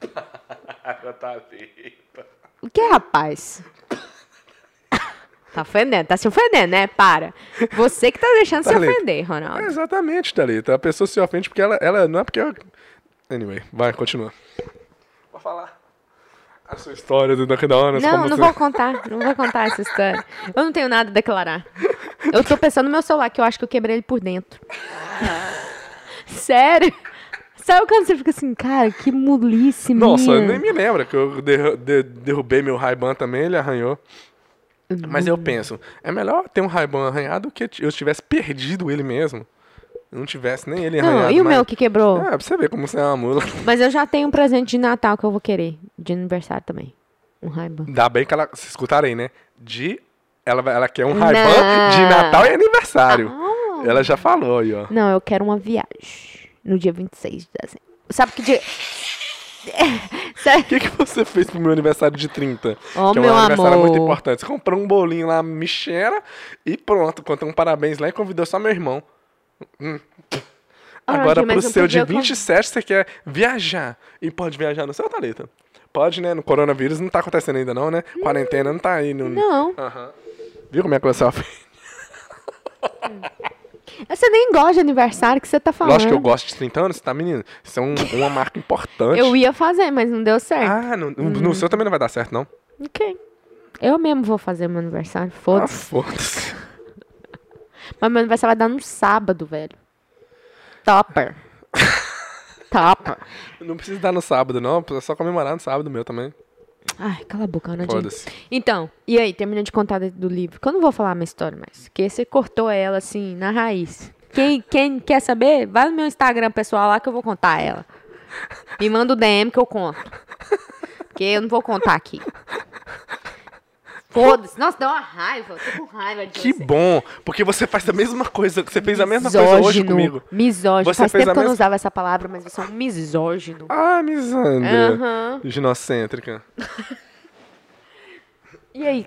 [SPEAKER 2] Thalita.
[SPEAKER 1] O que é rapaz? Tá ofendendo, tá se ofendendo, né? Para. Você que tá deixando se
[SPEAKER 2] Thalita.
[SPEAKER 1] ofender,
[SPEAKER 2] É,
[SPEAKER 1] Ronaldo.
[SPEAKER 2] exatamente, Thalita. A pessoa se ofende porque ela, ela não é porque. eu- Anyway, vai, continua. Vou falar. A sua história do Dunkin' Donuts.
[SPEAKER 1] Não,
[SPEAKER 2] como
[SPEAKER 1] não
[SPEAKER 2] você...
[SPEAKER 1] vou contar, não vou contar essa história. Eu não tenho nada a declarar. Eu tô pensando no meu celular, que eu acho que eu quebrei ele por dentro. Sério? Sabe quando você fica assim, cara, que mulice
[SPEAKER 2] Nossa,
[SPEAKER 1] minha.
[SPEAKER 2] eu nem me lembra que eu derru- de- derrubei meu Ray-Ban também, ele arranhou. Mas
[SPEAKER 1] Uhum.
[SPEAKER 2] eu penso, é melhor ter um Ray-Ban arranhado do que eu tivesse perdido ele mesmo. não tivesse nem ele
[SPEAKER 1] Não,
[SPEAKER 2] arranhado.
[SPEAKER 1] e o
[SPEAKER 2] mas-
[SPEAKER 1] meu que quebrou?
[SPEAKER 2] É, pra você ver como você é uma mula.
[SPEAKER 1] Mas eu já tenho um presente de Natal que eu vou querer. De aniversário também. Um Ray-Ban.
[SPEAKER 2] Dá bem que ela. Vocês escutarem, né? De. Ela, ela quer um
[SPEAKER 1] Não.
[SPEAKER 2] Ray-Ban de Natal e aniversário.
[SPEAKER 1] Ah.
[SPEAKER 2] Ela já falou aí, ó.
[SPEAKER 1] Não, eu quero uma viagem. No dia 26 de dezembro. Sabe que dia...
[SPEAKER 2] O que, que você fez pro meu aniversário de 30?
[SPEAKER 1] Ô,
[SPEAKER 2] que é um
[SPEAKER 1] meu
[SPEAKER 2] aniversário muito
[SPEAKER 1] amor.
[SPEAKER 2] importante. Você comprou um bolinho lá, Michera, e pronto. Contou um parabéns lá e convidou só meu irmão. Hum.
[SPEAKER 1] Ah,
[SPEAKER 2] Agora, pro seu de
[SPEAKER 1] podia com-
[SPEAKER 2] 27, você quer viajar. E pode viajar no seu, Thalita? Pode, né? No coronavírus não tá acontecendo ainda não, né? Quarentena não tá aí. No...
[SPEAKER 1] Não.
[SPEAKER 2] Aham. Viu como é que você ofende?
[SPEAKER 1] Você nem gosta de aniversário que você tá falando.
[SPEAKER 2] Lógico que eu gosto de 30 anos, tá, menino? Isso é um- uma marca importante.
[SPEAKER 1] Eu ia fazer, mas não deu certo.
[SPEAKER 2] Ah, no, no- no seu também não vai dar certo, não?
[SPEAKER 1] Ok. Eu mesmo vou fazer meu aniversário,
[SPEAKER 2] Ah,
[SPEAKER 1] foda-se.
[SPEAKER 2] foda-se.
[SPEAKER 1] Mas meu aniversário vai dar no sábado, velho. Topper. Topper.
[SPEAKER 2] Não precisa dar no sábado, não. Precisa só comemorar no sábado meu também.
[SPEAKER 1] Ai, cala a boca, Ana.
[SPEAKER 2] Foda-se.
[SPEAKER 1] Então, e aí, termina de contar do- livro. Que eu não vou falar a minha história mais. Porque você cortou ela, assim, na raiz. Quem, quem quer saber, vai no meu Instagram pessoal lá que eu vou contar ela. Me manda o DM que eu conto. Porque eu não vou contar aqui. Foda-se. Nossa, dá uma raiva. Eu tô com raiva de
[SPEAKER 2] Que
[SPEAKER 1] você.
[SPEAKER 2] bom, porque você faz a mesma coisa, você fez a mesma coisa hoje comigo.
[SPEAKER 1] Misógino.
[SPEAKER 2] Você
[SPEAKER 1] Faz tempo que eu não usava essa palavra, mas você é um misógino.
[SPEAKER 2] Ah, Misandra.
[SPEAKER 1] Aham.
[SPEAKER 2] Ginocêntrica.
[SPEAKER 1] E aí?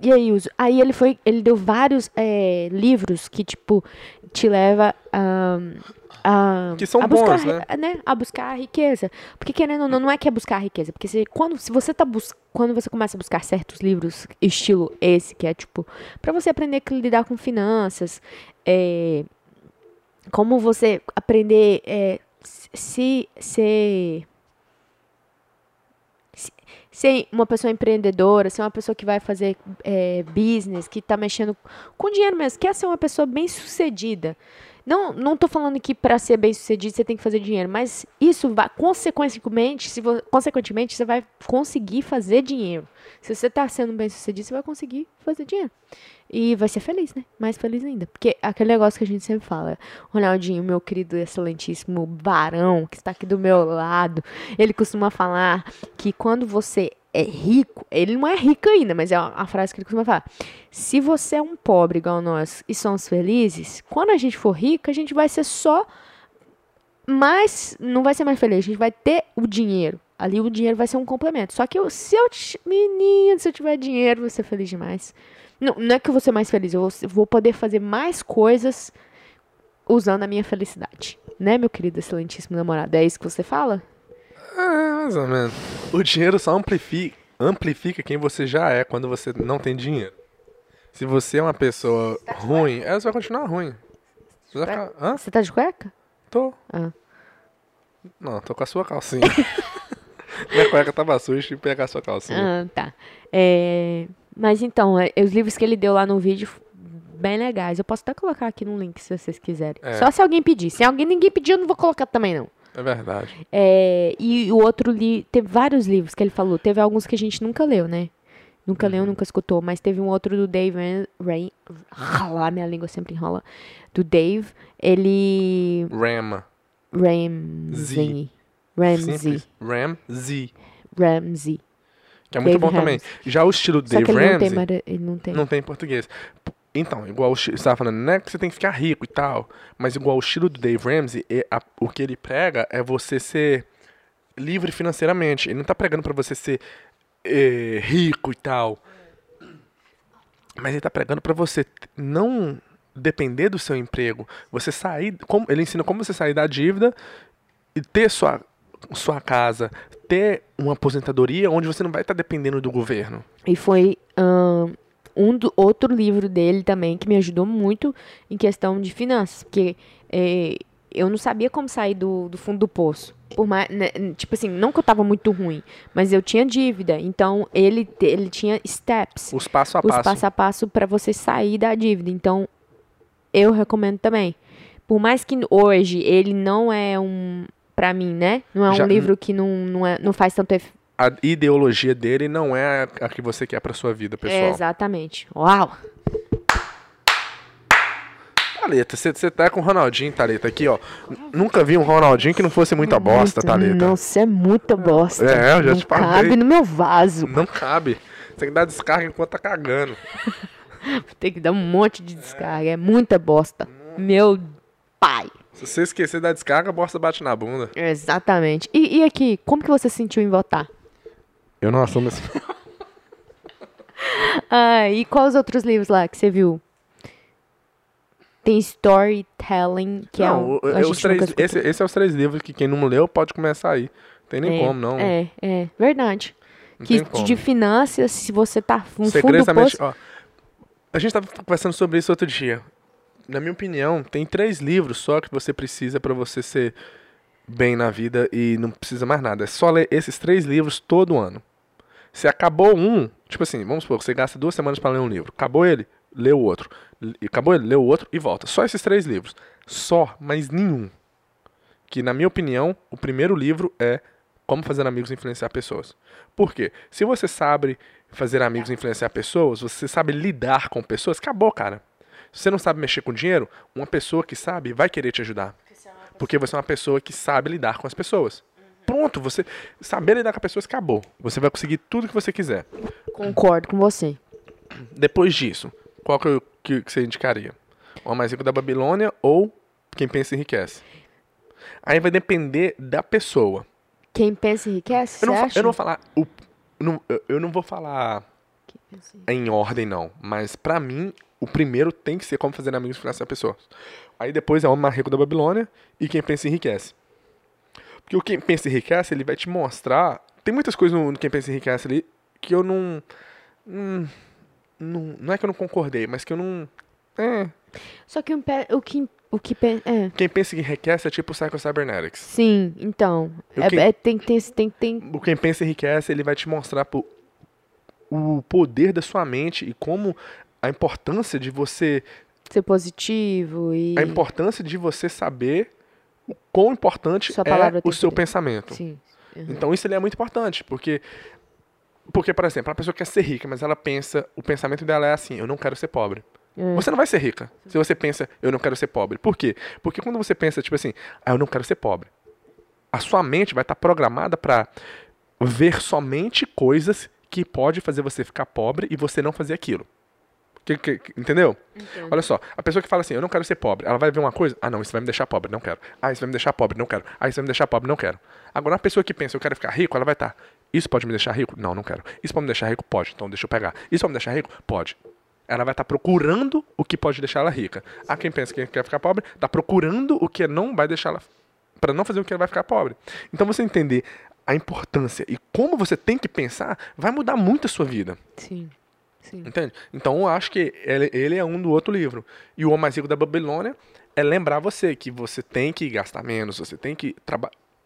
[SPEAKER 1] E aí, Uso? Aí ele foi, ele deu vários é, livros que, tipo, te leva a. a
[SPEAKER 2] Que são
[SPEAKER 1] a buscar,
[SPEAKER 2] bons, né?
[SPEAKER 1] né? A buscar a riqueza. Porque querendo ou não, não é que é buscar a riqueza. Porque se, quando, se você tá bus quando você começa a buscar certos livros, estilo esse, que é tipo, pra você aprender a lidar com finanças, é, como você aprender é, se ser ser uma pessoa empreendedora, ser uma pessoa que vai fazer é, business, que está mexendo com dinheiro mesmo, quer ser uma pessoa bem sucedida. Não, não tô falando que para ser bem sucedido você tem que fazer dinheiro, mas isso vai, consequentemente, se consequentemente, você vai conseguir fazer dinheiro. Se você tá sendo bem sucedido, você vai conseguir fazer dinheiro. E vai ser feliz, né? Mais feliz ainda. Porque aquele negócio que a gente sempre fala, Ronaldinho, meu querido, excelentíssimo varão, que está aqui do meu lado, ele costuma falar que quando você é rico, ele não é rico ainda, mas é a frase que ele costuma falar. Se você é um pobre igual nós e somos felizes, quando a gente for rico, a gente vai ser só mais. Não vai ser mais feliz, a gente vai ter o dinheiro. Ali o dinheiro vai ser um complemento. Só que eu, se eu. Menino, se eu tiver dinheiro, vou ser feliz demais. Não, não é que eu vou ser mais feliz, eu vou, poder fazer mais coisas usando a minha felicidade. Né, meu querido, excelentíssimo namorado? É isso que você fala?
[SPEAKER 2] É, mais ou menos. O dinheiro só amplifica, amplifica quem você já é quando você não tem dinheiro. Se você é uma pessoa ruim, é, você vai continuar ruim. Você vai ficar. Hã?
[SPEAKER 1] Você tá de cueca?
[SPEAKER 2] Tô.
[SPEAKER 1] Ah.
[SPEAKER 2] Não, tô com a sua calcinha. Minha cueca tava suja, que pegar a sua calcinha.
[SPEAKER 1] Ah, tá. É, mas então, é, os livros que ele deu lá no vídeo, bem legais. Eu posso até colocar aqui no link se vocês quiserem.
[SPEAKER 2] É.
[SPEAKER 1] Só se alguém pedir. Se alguém ninguém pedir, eu não vou colocar também, não.
[SPEAKER 2] É verdade.
[SPEAKER 1] É, e o outro li teve vários livros que ele falou. Teve alguns que a gente nunca leu, né? Nunca
[SPEAKER 2] Uhum.
[SPEAKER 1] leu, nunca escutou. Mas teve um outro do Dave Ran- Rain. Ralar, minha língua sempre enrola. Do Dave. Ele.
[SPEAKER 2] Ram.
[SPEAKER 1] Ramsey. Ramsey.
[SPEAKER 2] Simples. Ram Z.
[SPEAKER 1] Ramsey.
[SPEAKER 2] Que é muito
[SPEAKER 1] Dave
[SPEAKER 2] bom também. Já o estilo
[SPEAKER 1] Só
[SPEAKER 2] Dave
[SPEAKER 1] ele não tem.
[SPEAKER 2] Ramsey
[SPEAKER 1] Ele não tem.
[SPEAKER 2] não tem em português. Então, igual você tava falando, não é que você tem que ficar rico e tal, mas igual o estilo do Dave Ramsey, é a- o que ele prega é você ser livre financeiramente. Ele não tá pregando pra você ser eh, rico e tal. Mas ele tá pregando pra você não depender do seu emprego. Você sair. Como, ele ensina como você sair da dívida e ter sua, sua casa, ter uma aposentadoria onde você não vai estar dependendo do governo.
[SPEAKER 1] E foi ahn, um do, outro livro dele também que me ajudou muito em questão de finanças, porque eh, eu não sabia como sair do, do fundo do poço. Por mais, né, tipo assim, não que eu tava muito ruim, mas eu tinha dívida. Então ele, ele tinha steps,
[SPEAKER 2] Os passo a
[SPEAKER 1] os
[SPEAKER 2] passo.
[SPEAKER 1] passo a passo para você sair da dívida. Então eu recomendo também. Por mais que hoje ele não é um, pra mim, né? Não é um
[SPEAKER 2] Já-
[SPEAKER 1] livro que não, não, é, não faz tanto efeito.
[SPEAKER 2] a ideologia dele não é a, a que você quer pra sua vida, pessoal.
[SPEAKER 1] Exatamente. Uau!
[SPEAKER 2] Thalita, você você tá com o Ronaldinho, Thalita, aqui, ó. Nunca vi um Ronaldinho que não fosse muita bosta,
[SPEAKER 1] Muito-
[SPEAKER 2] Thalita.
[SPEAKER 1] Nossa, é muita bosta.
[SPEAKER 2] É, eu já
[SPEAKER 1] não
[SPEAKER 2] te falei.
[SPEAKER 1] cabe no meu vaso.
[SPEAKER 2] Não cabe. Você tem que dar descarga enquanto tá cagando.
[SPEAKER 1] Tem que dar um monte de descarga. É muita bosta. Meu pai.
[SPEAKER 2] Se você esquecer da descarga, a bosta bate na bunda.
[SPEAKER 1] Exatamente. E, e aqui, como que você se sentiu em votar?
[SPEAKER 2] Eu não assumo esse.
[SPEAKER 1] Ah, e quais outros livros lá que você viu? Tem Storytelling, que é
[SPEAKER 2] não,
[SPEAKER 1] um...
[SPEAKER 2] é os três,
[SPEAKER 1] nunca escutou.
[SPEAKER 2] esse, esse é os três livros que quem não leu pode começar aí. Tem nem
[SPEAKER 1] é,
[SPEAKER 2] como, não.
[SPEAKER 1] É, é, verdade.
[SPEAKER 2] Não
[SPEAKER 1] que de finanças, se você tá no fundo do poço...
[SPEAKER 2] ó, a gente tava conversando sobre isso outro dia. Na minha opinião, tem três livros só que você precisa pra você ser bem na vida e não precisa mais nada. É só ler esses três livros todo ano. Se acabou um, tipo assim, vamos supor, você gasta duas semanas pra ler um livro. Acabou ele, lê o outro. Acabou ele, lê o outro e volta. Só esses três livros. Só, mas nenhum. Que, na minha opinião, o primeiro livro é Como Fazer Amigos e Influenciar Pessoas. Por quê? Se você sabe fazer amigos e influenciar pessoas, você sabe lidar com pessoas, acabou, cara. Você não sabe mexer com dinheiro, uma pessoa que sabe vai querer te ajudar. Porque você é uma pessoa que sabe lidar com as pessoas. Pronto, você saber lidar com as pessoas acabou. Você vai conseguir tudo que você quiser.
[SPEAKER 1] Concordo com você.
[SPEAKER 2] Depois disso, qual que, eu- que, que você indicaria? O Mais Rico da Babilônia ou Quem Pensa Enriquece? Aí vai depender da pessoa.
[SPEAKER 1] Quem pensa enriquece,
[SPEAKER 2] Eu não, eu não vou falar. O, não- eu- eu não vou falar em ordem, não. Mas pra mim, o primeiro tem que ser como fazer amigos e influenciar pessoas. Aí depois é o Homem Rico da Babilônia e Quem Pensa Enriquece. Porque o Quem Pensa Enriquece, ele vai te mostrar. Tem muitas coisas no, Quem Pensa Enriquece ali que eu não. Não, não. não é que eu não concordei, mas que eu não. É.
[SPEAKER 1] Só que o, o que... O que é.
[SPEAKER 2] Quem pensa enriquece é tipo Psycho Cybernetics.
[SPEAKER 1] Sim, então.
[SPEAKER 2] O
[SPEAKER 1] É,
[SPEAKER 2] que-
[SPEAKER 1] é- tem, tem, tem, tem...
[SPEAKER 2] O Quem Pensa Enriquece, ele vai te mostrar pô, o poder da sua mente e como a importância de você
[SPEAKER 1] Ser positivo e...
[SPEAKER 2] a importância de você saber o quão importante é o seu pensamento.
[SPEAKER 1] Sim.
[SPEAKER 2] Então isso é muito importante, porque porque por exemplo, a pessoa quer ser rica, mas ela pensa, o pensamento dela é assim, eu não quero ser pobre.
[SPEAKER 1] É.
[SPEAKER 2] Você não vai ser rica se você pensa, eu não quero ser pobre. Por quê? Porque quando você pensa, tipo assim, ah, eu não quero ser pobre, a sua mente vai estar programada para ver somente coisas que pode fazer você ficar pobre e você não fazer aquilo. Que- que- que- entendeu? Olha só, a pessoa que fala assim, eu não quero ser pobre, ela vai ver uma coisa, ah não, isso vai me deixar pobre, não quero. Ah, isso vai me deixar pobre, não quero. Ah, isso vai me deixar pobre, não quero. Agora, uma pessoa que pensa, eu quero ficar rico, ela vai estar, isso pode me deixar rico? Não, não quero. Isso pode me deixar rico? Pode, então deixa eu pegar. Isso pode me deixar rico? Pode. Ela vai estar procurando o que pode deixar ela rica. Ah, quem pensa que quer ficar pobre, está procurando o que não vai deixar ela para não fazer o que ela vai ficar pobre. Então você entender a importância e como você tem que pensar vai mudar muito a sua vida.
[SPEAKER 1] Sim. Sim.
[SPEAKER 2] Entende? Então eu acho que ele, ele é um do outro livro. E o Homem Mais Rico da Babilônia é lembrar você que você tem que gastar menos, você tem que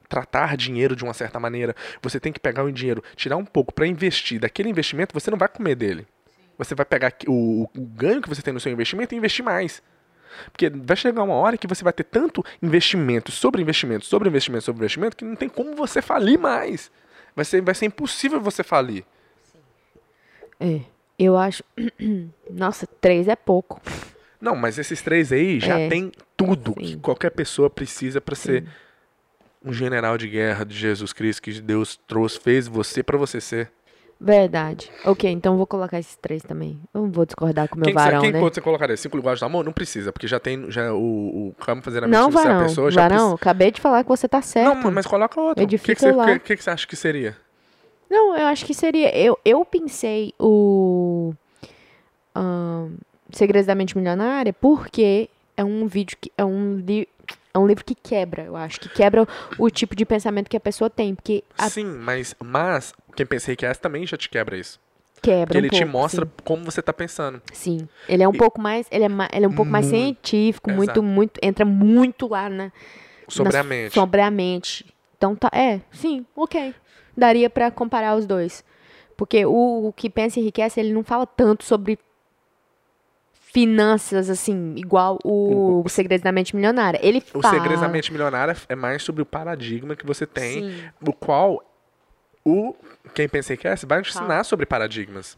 [SPEAKER 2] tratar dinheiro de uma certa maneira, você tem que pegar o dinheiro, tirar um pouco para investir. Daquele investimento você não vai comer dele. Você vai pegar o, o ganho que você tem no seu investimento e investir mais. Porque vai chegar uma hora que você vai ter tanto investimento sobre investimento, sobre investimento, sobre investimento, que não tem como você falir mais. Vai ser, vai ser impossível você falir.
[SPEAKER 1] É. Eu acho... Nossa, três é pouco.
[SPEAKER 2] Não, mas esses três aí já
[SPEAKER 1] É.
[SPEAKER 2] tem tudo que
[SPEAKER 1] Sim.
[SPEAKER 2] qualquer pessoa precisa pra ser um general de guerra de Jesus Cristo que Deus trouxe, fez você pra você ser.
[SPEAKER 1] Verdade. Ok, então vou colocar esses três também. Eu não vou discordar com o meu
[SPEAKER 2] quem que
[SPEAKER 1] varão,
[SPEAKER 2] quem
[SPEAKER 1] né?
[SPEAKER 2] que você colocaria? Cinco linguagens do amor? Não precisa, porque já tem já o, o como fazer amigos
[SPEAKER 1] Não,
[SPEAKER 2] influenciar a
[SPEAKER 1] varão.
[SPEAKER 2] pessoa já
[SPEAKER 1] varão, acabei de falar que você tá certo.
[SPEAKER 2] Não, mas coloca outro. O que, que, você, que, que que você acha que seria?
[SPEAKER 1] Não, eu acho que seria. Eu, eu pensei o. ahn, Segredos da Mente Milionária porque é um vídeo que. É um, li, é um livro que quebra, eu acho. Que quebra o, o tipo de pensamento que a pessoa tem. Porque a-
[SPEAKER 2] Sim, mas, mas quem pensa que essa também já te quebra isso.
[SPEAKER 1] quebra. Um
[SPEAKER 2] ele te
[SPEAKER 1] pouco,
[SPEAKER 2] mostra
[SPEAKER 1] Sim.
[SPEAKER 2] como você tá pensando.
[SPEAKER 1] Sim. Ele é um
[SPEAKER 2] E-
[SPEAKER 1] pouco mais. Ele é, ma- ele é um pouco mais científico, muito,
[SPEAKER 2] Exato.
[SPEAKER 1] muito. Entra muito lá na.
[SPEAKER 2] Sobre
[SPEAKER 1] na-
[SPEAKER 2] a mente.
[SPEAKER 1] Sobre a mente. Então tá. É, sim, ok. Daria pra comparar os dois. Porque o, o que pensa e enriquece, ele não fala tanto sobre finanças, assim, igual o,
[SPEAKER 2] O-
[SPEAKER 1] Segredos da Mente Milionária. Ele
[SPEAKER 2] O
[SPEAKER 1] fala.
[SPEAKER 2] segredo da mente milionária é mais sobre o paradigma que você tem
[SPEAKER 1] Sim.
[SPEAKER 2] o qual o quem pensa que vai te ensinar sobre paradigmas.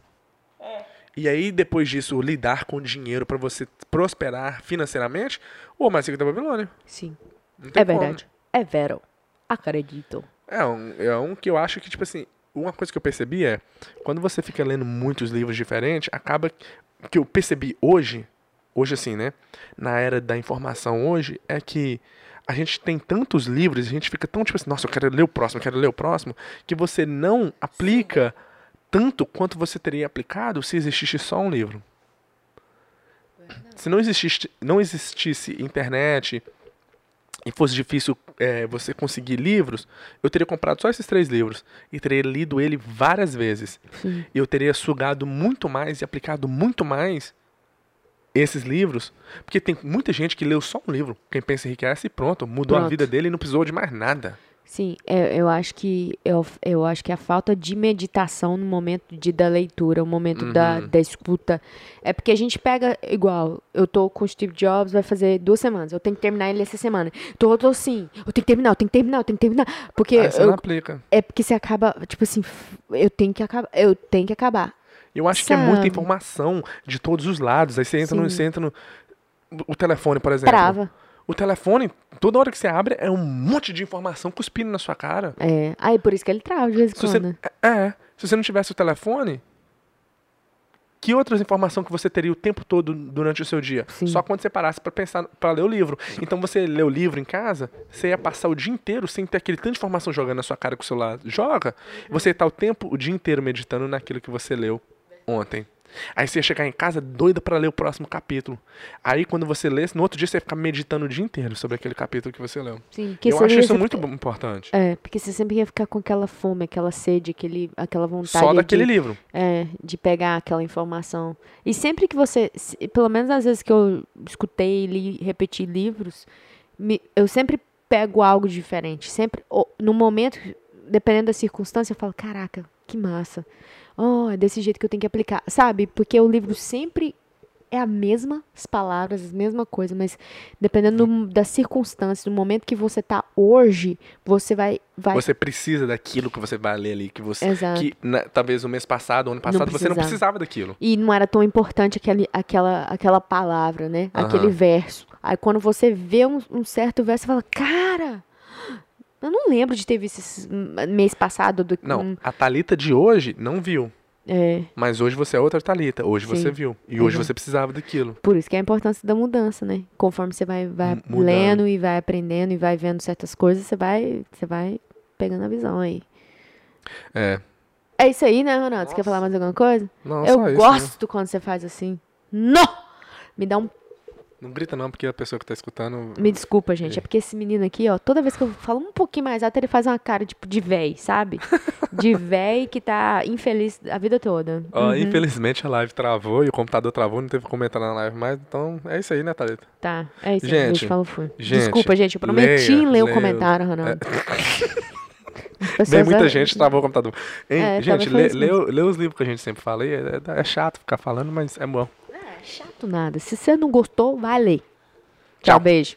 [SPEAKER 2] E aí, depois disso, lidar com dinheiro pra você prosperar financeiramente, o Homem Mais Rico da Babilônia.
[SPEAKER 1] Sim.
[SPEAKER 2] Não tem
[SPEAKER 1] É
[SPEAKER 2] como.
[SPEAKER 1] verdade. É vero. Acredito.
[SPEAKER 2] É um, é um que eu acho que, tipo assim, uma coisa que eu percebi é, quando você fica lendo muitos livros diferentes, acaba que eu percebi hoje, hoje assim, né, na era da informação hoje, é que a gente tem tantos livros, a gente fica tão tipo assim, nossa, eu quero ler o próximo, eu quero ler o próximo, que você não aplica tanto quanto você teria aplicado se existisse só um livro. Se não existisse, não existisse internet e fosse difícil é, você conseguir livros, eu teria comprado só esses três livros e teria lido ele várias vezes.
[SPEAKER 1] Sim.
[SPEAKER 2] E eu teria sugado muito mais e aplicado muito mais esses livros, porque tem muita gente que leu só um livro. Quem pensa enriquece e pronto, mudou a
[SPEAKER 1] Pronto.
[SPEAKER 2] vida dele e não precisou de mais nada.
[SPEAKER 1] Sim, é, eu acho que eu, eu acho que a falta de meditação no momento de, da leitura, o momento da,
[SPEAKER 2] Uhum.
[SPEAKER 1] da escuta. É porque a gente pega igual, eu tô com o Steve Jobs, vai fazer duas semanas. Eu tenho que terminar ele essa semana. Tô, eu tô assim, eu tenho que terminar, eu tenho que terminar, eu tenho que terminar. Porque
[SPEAKER 2] Aí você
[SPEAKER 1] eu-
[SPEAKER 2] não aplica.
[SPEAKER 1] é porque você acaba, tipo assim, eu tenho que acabar, eu tenho que acabar.
[SPEAKER 2] Eu acho que é muita
[SPEAKER 1] Sabe?
[SPEAKER 2] informação de todos os lados. Aí você entra, no,
[SPEAKER 1] Sim.
[SPEAKER 2] você entra no. O telefone, por exemplo.
[SPEAKER 1] Trava.
[SPEAKER 2] O telefone, toda hora que você abre, é um monte de informação cuspindo na sua cara.
[SPEAKER 1] É, aí por isso que ele trava de vez em
[SPEAKER 2] Se você,
[SPEAKER 1] quando.
[SPEAKER 2] é, se você não tivesse o telefone, que outras informações que você teria o tempo todo durante o seu dia?
[SPEAKER 1] Sim.
[SPEAKER 2] Só quando você parasse pra pensar, para ler o livro. Então você lê o livro em casa, você ia passar o dia inteiro sem ter aquele tanto de informação jogando na sua cara que o celular joga. Você tá o tempo, o dia inteiro meditando naquilo que você leu ontem. Aí você ia chegar em casa doida pra ler o próximo capítulo. Aí quando você lê, no outro dia você ia ficar meditando o dia inteiro sobre aquele capítulo que você leu.
[SPEAKER 1] Sim, que
[SPEAKER 2] Eu acho isso
[SPEAKER 1] ficar-
[SPEAKER 2] muito importante.
[SPEAKER 1] É, porque você sempre ia ficar com aquela fome, aquela sede, aquele, aquela vontade
[SPEAKER 2] Só daquele
[SPEAKER 1] de,
[SPEAKER 2] livro.
[SPEAKER 1] é, de pegar aquela informação. E sempre que você, pelo menos às vezes que eu escutei, li, repeti livros, me- eu sempre pego algo diferente. Sempre, no momento, dependendo da circunstância, eu falo, caraca, que massa. Oh, é desse jeito que eu tenho que aplicar. Sabe? Porque o livro sempre é a mesma as palavras, a mesma coisa, mas dependendo do- da circunstância, do momento que você tá hoje, você vai, vai
[SPEAKER 2] Você precisa daquilo que você vai ler ali, que você.
[SPEAKER 1] Exato.
[SPEAKER 2] Que na- talvez o mês passado, o ano passado, você não
[SPEAKER 1] precisava.
[SPEAKER 2] daquilo.
[SPEAKER 1] E não era tão importante aquele, aquela, aquela palavra, né?
[SPEAKER 2] Aham.
[SPEAKER 1] Aquele verso. Aí quando você vê um, um certo verso, você fala, cara, eu não lembro de ter visto esse mês passado. Do,
[SPEAKER 2] Não, a Talita de hoje não viu.
[SPEAKER 1] é,
[SPEAKER 2] Mas hoje você é outra Talita. Hoje
[SPEAKER 1] Sim.
[SPEAKER 2] você viu. E hoje
[SPEAKER 1] Exato.
[SPEAKER 2] você precisava daquilo.
[SPEAKER 1] por isso que é a importância da mudança, né? Conforme você vai, vai
[SPEAKER 2] mudando.
[SPEAKER 1] lendo e vai aprendendo e vai vendo certas coisas, você vai, você vai pegando a visão aí.
[SPEAKER 2] É.
[SPEAKER 1] É isso aí, né, Ronaldo? Você quer falar mais alguma coisa?
[SPEAKER 2] Não,
[SPEAKER 1] eu
[SPEAKER 2] só isso, né?
[SPEAKER 1] gosto quando você faz assim. Não! Me dá um
[SPEAKER 2] Não grita não, porque a pessoa que tá escutando.
[SPEAKER 1] Me desculpa, gente. É porque esse menino aqui, ó, toda vez que eu falo um pouquinho mais alto, ele faz uma cara, tipo, de véi, sabe? De véi que tá infeliz a vida toda.
[SPEAKER 2] Ó,
[SPEAKER 1] Uhum.
[SPEAKER 2] infelizmente a live travou e o computador travou, não teve como entrar na live mais. Então é isso aí, né, Thalita?
[SPEAKER 1] Tá, é isso aí.
[SPEAKER 2] Gente,
[SPEAKER 1] Gente, falou fui.
[SPEAKER 2] gente,
[SPEAKER 1] Desculpa, gente. Eu prometi
[SPEAKER 2] leia,
[SPEAKER 1] ler o
[SPEAKER 2] leia.
[SPEAKER 1] comentário, Ronaldo. As
[SPEAKER 2] Bem, muita
[SPEAKER 1] é-
[SPEAKER 2] gente travou o computador. Hein,
[SPEAKER 1] É,
[SPEAKER 2] gente, lê, lê, lê os livros que a gente sempre fala aí. É, é chato ficar falando, mas é bom.
[SPEAKER 1] Chato nada. Se você não gostou, vai ler. Tchau,
[SPEAKER 2] Tchau.
[SPEAKER 1] beijo.